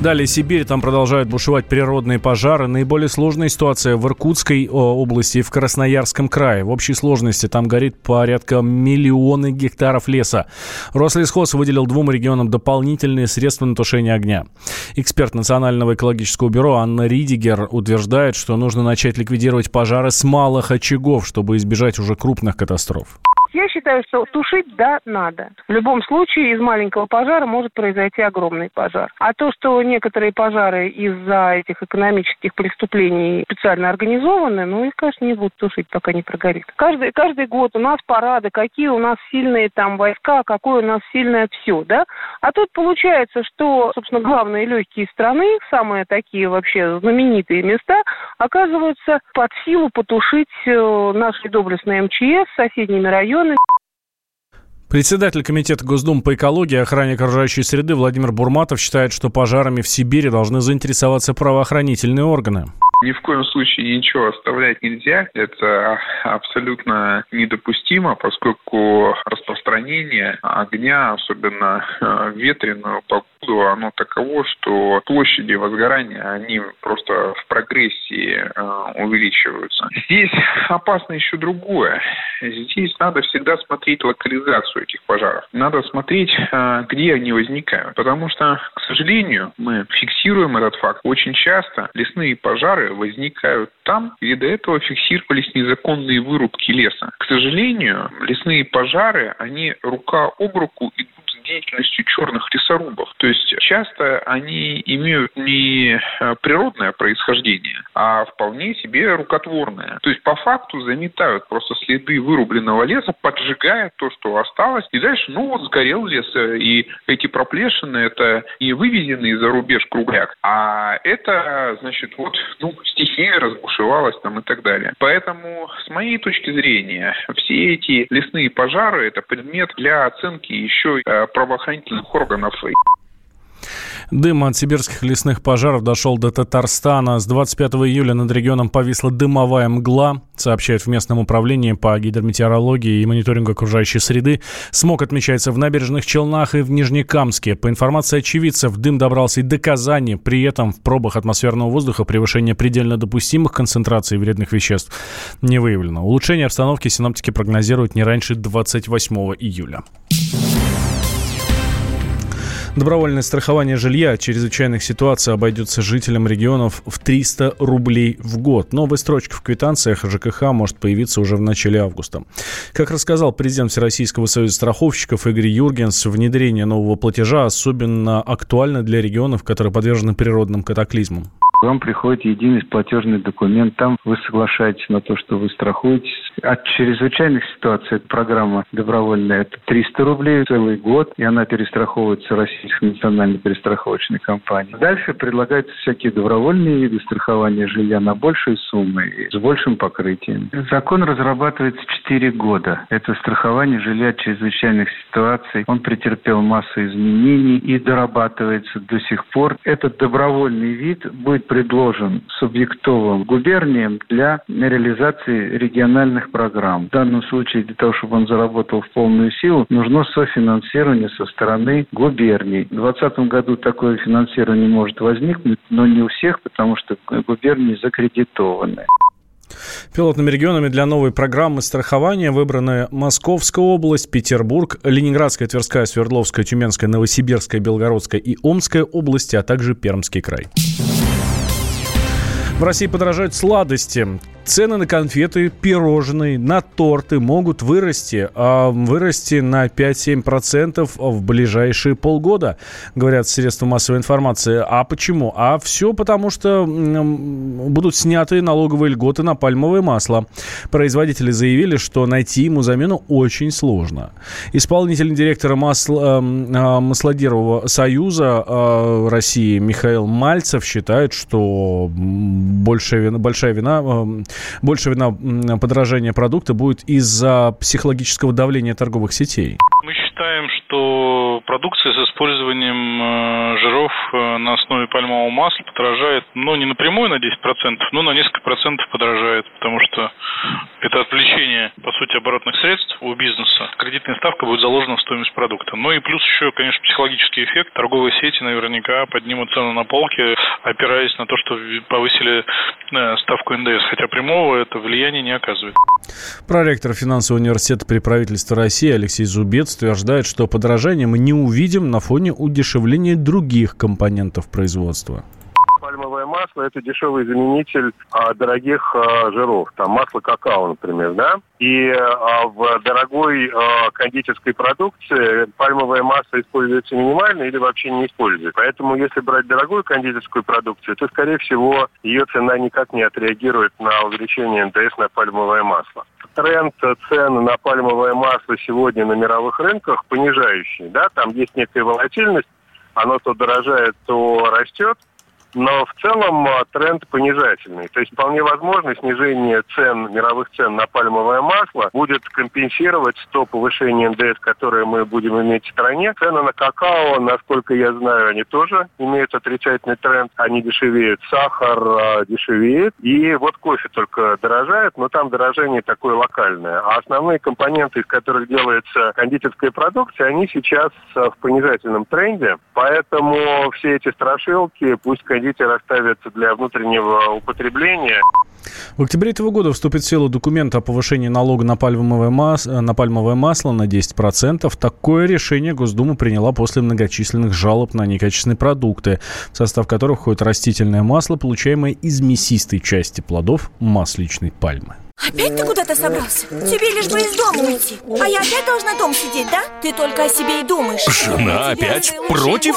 Далее Сибирь, там продолжают бушевать природные пожары. Наиболее сложная ситуация в Иркутской области и в Красноярском крае. В общей сложности там горит порядка миллиона гектаров леса. Рослесхоз выделил двум регионам дополнительные средства на тушение огня. Эксперт Национального экологического бюро Анна Ридигер утверждает, что нужно начать ликвидировать пожары с малых очагов, чтобы избежать уже крупных катастроф. Я считаю, что тушить, да, надо. В любом случае из маленького пожара может произойти огромный пожар. А то, что некоторые пожары из-за этих экономических преступлений специально организованы, ну, их, конечно, не будут тушить, пока не прогорит. Каждый, каждый год у нас парады, какие у нас сильные там войска, какое у нас сильное все, да? А тут получается, что, собственно, главные легкие страны, самые такие вообще знаменитые места, оказываются под силу потушить э, наши доблестные МЧС соседними районами, районы. Председатель Комитета Госдумы по экологии и охране окружающей среды Владимир Бурматов считает, что пожарами в Сибири должны заинтересоваться правоохранительные органы. Ни в коем случае ничего оставлять нельзя. Это абсолютно недопустимо, поскольку распространение огня, особенно в ветреную погоду, оно таково, что площади возгорания, они просто в прогрессии э, увеличиваются. Здесь опасно еще другое. Здесь надо всегда смотреть локализацию этих пожаров. Надо смотреть, где они возникают. Потому что, к сожалению, мы фиксируем этот факт. Очень часто лесные пожары возникают там, где до этого фиксировались незаконные вырубки леса. К сожалению, лесные пожары, они рука об руку идут деятельностью черных лесорубов. То есть часто они имеют не э, природное происхождение, а вполне себе рукотворное. То есть по факту заметают просто следы вырубленного леса, поджигая то, что осталось, и дальше, ну вот сгорел лес, э, и эти проплешины это не вывезенный за рубеж кругляк, а это, значит, вот, ну, стихия разбушевалась там и так далее. Поэтому, с моей точки зрения, все эти лесные пожары – это предмет для оценки еще правоохранительных органов. Дым от сибирских лесных пожаров дошел до Татарстана. С 25 июля над регионом повисла дымовая мгла, сообщают в местном управлении по гидрометеорологии и мониторингу окружающей среды. Смог отмечается в набережных Челнах и в Нижнекамске. По информации очевидцев, дым добрался и до Казани. При этом в пробах атмосферного воздуха превышение предельно допустимых концентраций вредных веществ не выявлено. Улучшение обстановки синоптики прогнозируют не раньше 28 июля. Добровольное страхование жилья в чрезвычайных ситуациях обойдется жителям регионов в 300 рублей в год. Новая строчка в квитанциях ЖКХ может появиться уже в начале августа. Как рассказал президент Всероссийского союза страховщиков Игорь Юргенс, внедрение нового платежа особенно актуально для регионов, которые подвержены природным катаклизмам. Вам приходит единый платежный документ, там вы соглашаетесь на то, что вы страхуетесь. От чрезвычайных ситуаций программа добровольная, это 300 рублей целый год, и она перестраховывается Российской национальной перестраховочной компанией. Дальше предлагаются всякие добровольные виды страхования жилья на большие суммы и с большим покрытием. Закон разрабатывается 4 года. Это страхование жилья от чрезвычайных ситуаций. Он претерпел массу изменений и дорабатывается до сих пор. Этот добровольный вид будет предложен субъектовым губерниям для реализации региональных программ. В данном случае для того, чтобы он заработал в полную силу, нужно софинансирование со стороны губерний. В 2020 году такое финансирование может возникнуть, но не у всех, потому что губернии закредитованы. Пилотными регионами для новой программы страхования выбраны Московская область, Петербург, Ленинградская, Тверская, Свердловская, Тюменская, Новосибирская, Белгородская и Омская области, а также Пермский край. В России подорожают сладости. Цены на конфеты, пирожные, на торты могут вырасти, а вырасти на 5-7% в ближайшие полгода, говорят средства массовой информации. А почему? А все потому, что будут сняты налоговые льготы на пальмовое масло. Производители заявили, что найти ему замену очень сложно. Исполнительный директор масла, э, Маслодерового союза э, России Михаил Мальцев считает, что большая вина, большая вина больше вина подражания продукта будет из-за психологического давления торговых сетей? Что продукция с использованием э, жиров э, на основе пальмового масла подорожает, ну, не напрямую на 10%, но на несколько процентов подорожает, потому что Это отвлечение, по сути, оборотных средств у бизнеса. Кредитная ставка будет заложена в стоимость продукта. Ну и плюс еще, конечно, психологический эффект. Торговые сети наверняка поднимут цену на полке, опираясь на то, что повысили э, ставку НДС. Хотя прямого это влияния не оказывает. Проректор финансового университета при правительстве России Алексей Зубец утверждает, что подорожание мы не увидим на фоне удешевления других компонентов производства пальмовое масло это дешевый заменитель а, дорогих а, жиров, там масло какао, например, да. И а, в дорогой а, кондитерской продукции пальмовое масло используется минимально или вообще не используется. Поэтому если брать дорогую кондитерскую продукцию, то, скорее всего, ее цена никак не отреагирует на увеличение НДС на пальмовое масло тренд цен на пальмовое масло сегодня на мировых рынках понижающий. Да? Там есть некая волатильность, оно то дорожает, то растет но в целом а, тренд понижательный. То есть вполне возможно снижение цен, мировых цен на пальмовое масло будет компенсировать то повышение НДС, которое мы будем иметь в стране. Цены на какао, насколько я знаю, они тоже имеют отрицательный тренд. Они дешевеют. Сахар а, дешевеет. И вот кофе только дорожает, но там дорожение такое локальное. А основные компоненты, из которых делается кондитерская продукция, они сейчас а, в понижательном тренде. Поэтому все эти страшилки, пусть кондитер оставит для внутреннего употребления. В октябре этого года вступит в силу документ о повышении налога на пальмовое, мас... на пальмовое масло на 10%. Такое решение Госдума приняла после многочисленных жалоб на некачественные продукты, в состав которых входит растительное масло, получаемое из мясистой части плодов масличной пальмы. Опять ты куда-то собрался? Тебе лишь бы из дома уйти А я опять должна дом сидеть, да? Ты только о себе и думаешь Жена опять против?